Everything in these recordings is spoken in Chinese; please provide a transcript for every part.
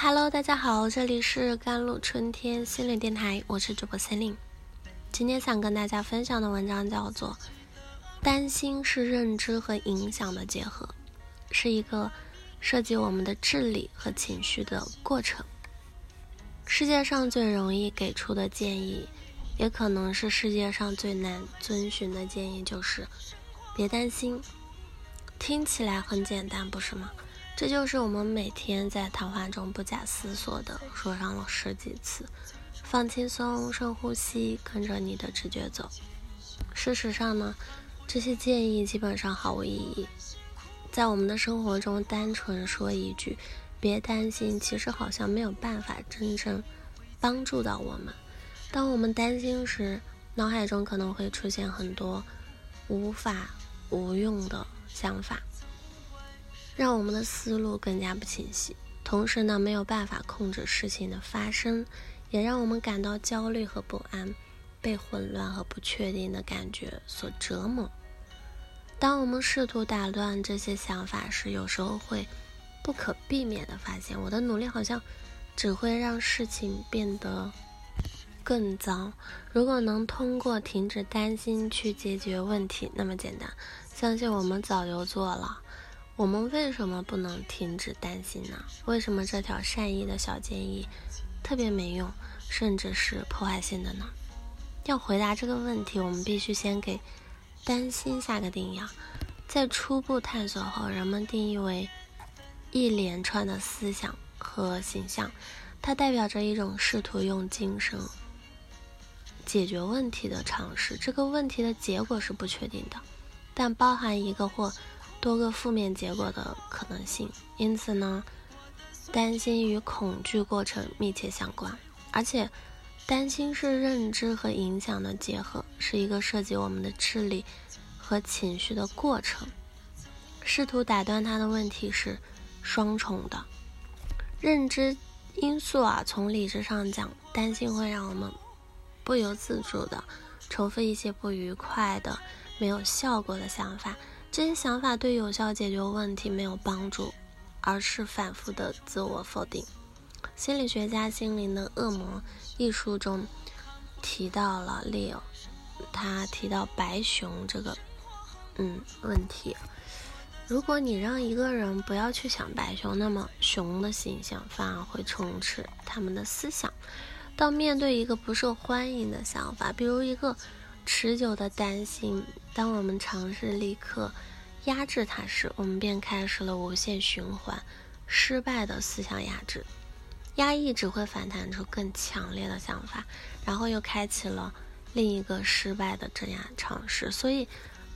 Hello，大家好，这里是甘露春天心灵电台，我是主播森林。今天想跟大家分享的文章叫做《担心是认知和影响的结合》，是一个涉及我们的智力和情绪的过程。世界上最容易给出的建议，也可能是世界上最难遵循的建议，就是别担心。听起来很简单，不是吗？这就是我们每天在谈话中不假思索地说上了十几次，放轻松，深呼吸，跟着你的直觉走。事实上呢，这些建议基本上毫无意义。在我们的生活中，单纯说一句“别担心”，其实好像没有办法真正帮助到我们。当我们担心时，脑海中可能会出现很多无法无用的想法。让我们的思路更加不清晰，同时呢，没有办法控制事情的发生，也让我们感到焦虑和不安，被混乱和不确定的感觉所折磨。当我们试图打乱这些想法时，有时候会不可避免地发现，我的努力好像只会让事情变得更糟。如果能通过停止担心去解决问题，那么简单，相信我们早就做了。我们为什么不能停止担心呢？为什么这条善意的小建议特别没用，甚至是破坏性的呢？要回答这个问题，我们必须先给担心下个定义。在初步探索后，人们定义为一连串的思想和形象，它代表着一种试图用精神解决问题的尝试。这个问题的结果是不确定的，但包含一个或。多个负面结果的可能性，因此呢，担心与恐惧过程密切相关，而且担心是认知和影响的结合，是一个涉及我们的智力和情绪的过程。试图打断他的问题是双重的，认知因素啊，从理智上讲，担心会让我们不由自主的重复一些不愉快的、没有效果的想法。这些想法对有效解决问题没有帮助，而是反复的自我否定。心理学家《心灵的恶魔》一书中提到了 Leo，他提到白熊这个嗯问题。如果你让一个人不要去想白熊，那么熊的形象反而会充斥他们的思想。当面对一个不受欢迎的想法，比如一个。持久的担心，当我们尝试立刻压制它时，我们便开始了无限循环失败的思想压制。压抑只会反弹出更强烈的想法，然后又开启了另一个失败的镇压尝试。所以，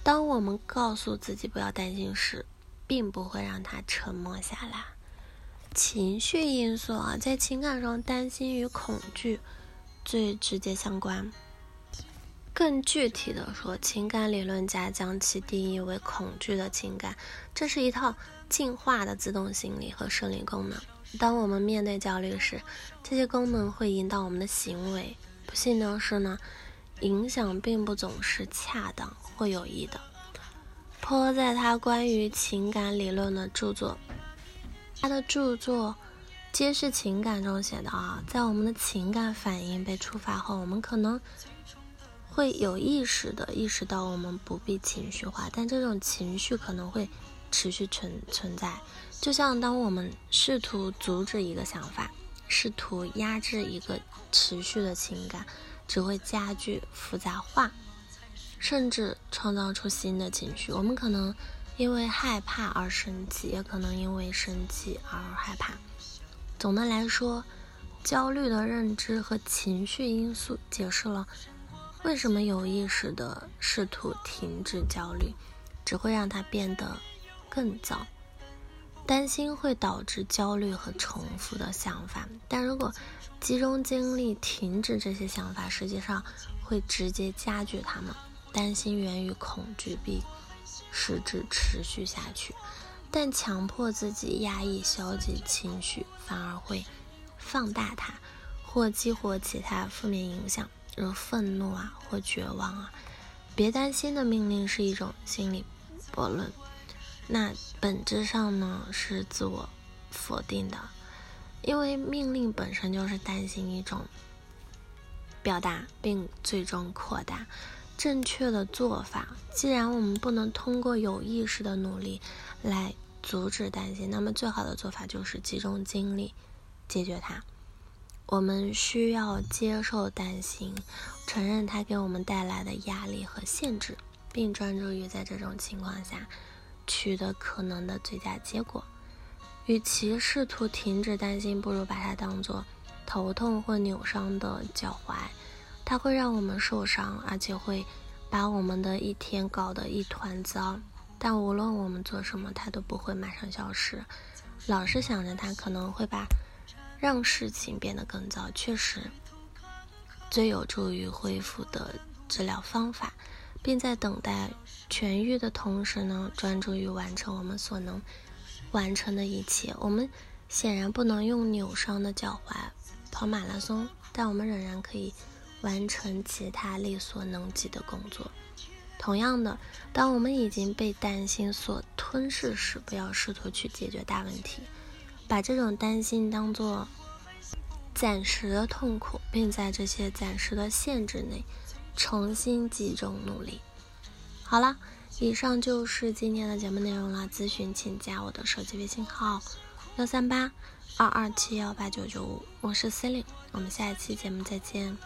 当我们告诉自己不要担心时，并不会让它沉默下来。情绪因素啊，在情感上，担心与恐惧最直接相关。更具体的说，情感理论家将其定义为恐惧的情感。这是一套进化的自动心理和生理功能。当我们面对焦虑时，这些功能会引导我们的行为。不幸的是呢，影响并不总是恰当或有益的。坡在他关于情感理论的著作，他的著作《揭示情感》中写道啊，在我们的情感反应被触发后，我们可能。会有意识的意识到我们不必情绪化，但这种情绪可能会持续存存在。就像当我们试图阻止一个想法，试图压制一个持续的情感，只会加剧复杂化，甚至创造出新的情绪。我们可能因为害怕而生气，也可能因为生气而害怕。总的来说，焦虑的认知和情绪因素解释了。为什么有意识的试图停止焦虑，只会让它变得更糟？担心会导致焦虑和重复的想法，但如果集中精力停止这些想法，实际上会直接加剧它们。担心源于恐惧，并使之持续下去，但强迫自己压抑消极情绪，反而会放大它，或激活其他负面影响。如愤怒啊，或绝望啊，别担心的命令是一种心理悖论，那本质上呢是自我否定的。因为命令本身就是担心一种表达，并最终扩大。正确的做法，既然我们不能通过有意识的努力来阻止担心，那么最好的做法就是集中精力解决它。我们需要接受担心，承认它给我们带来的压力和限制，并专注于在这种情况下取得可能的最佳结果。与其试图停止担心，不如把它当做头痛或扭伤的脚踝。它会让我们受伤，而且会把我们的一天搞得一团糟。但无论我们做什么，它都不会马上消失。老是想着它，可能会把让事情变得更糟。确实，最有助于恢复的治疗方法，并在等待痊愈的同时呢，专注于完成我们所能。完成的一切，我们显然不能用扭伤的脚踝跑马拉松，但我们仍然可以完成其他力所能及的工作。同样的，当我们已经被担心所吞噬时，不要试图去解决大问题，把这种担心当做暂时的痛苦，并在这些暂时的限制内重新集中努力。好了。以上就是今天的节目内容了。咨询请加我的手机微信号：幺三八二二七幺八九九五。我是 Celine，我们下一期节目再见。